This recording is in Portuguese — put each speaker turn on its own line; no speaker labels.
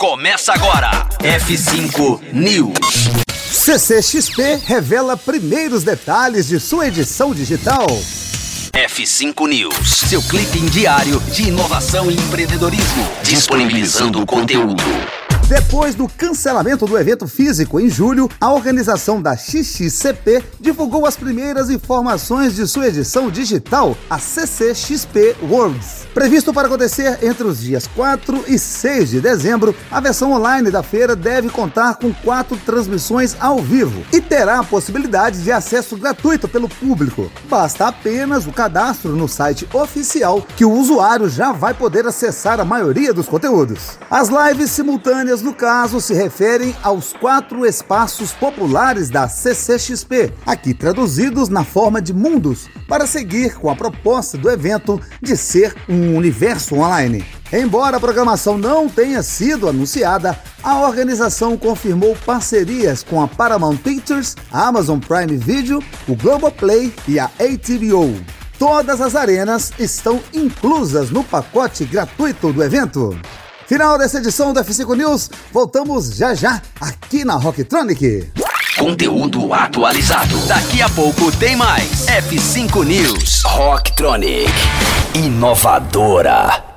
Começa agora. F5 News.
CCXP revela primeiros detalhes de sua edição digital.
F5 News, seu clipe diário de inovação e empreendedorismo, disponibilizando o conteúdo.
Depois do cancelamento do evento físico em julho, a organização da XXCP divulgou as primeiras informações de sua edição digital, a CCXP Worlds. Previsto para acontecer entre os dias 4 e 6 de dezembro, a versão online da feira deve contar com quatro transmissões ao vivo e terá a possibilidade de acesso gratuito pelo público. Basta apenas o cadastro no site oficial que o usuário já vai poder acessar a maioria dos conteúdos. As lives simultâneas no caso, se referem aos quatro espaços populares da CCXP, aqui traduzidos na forma de mundos, para seguir com a proposta do evento de ser um universo online. Embora a programação não tenha sido anunciada, a organização confirmou parcerias com a Paramount Pictures, a Amazon Prime Video, o Globoplay e a HBO. Todas as arenas estão inclusas no pacote gratuito do evento. Final dessa edição do F5 News. Voltamos já já aqui na Rocktronic.
Conteúdo atualizado. Daqui a pouco tem mais. F5 News. Rocktronic. Inovadora.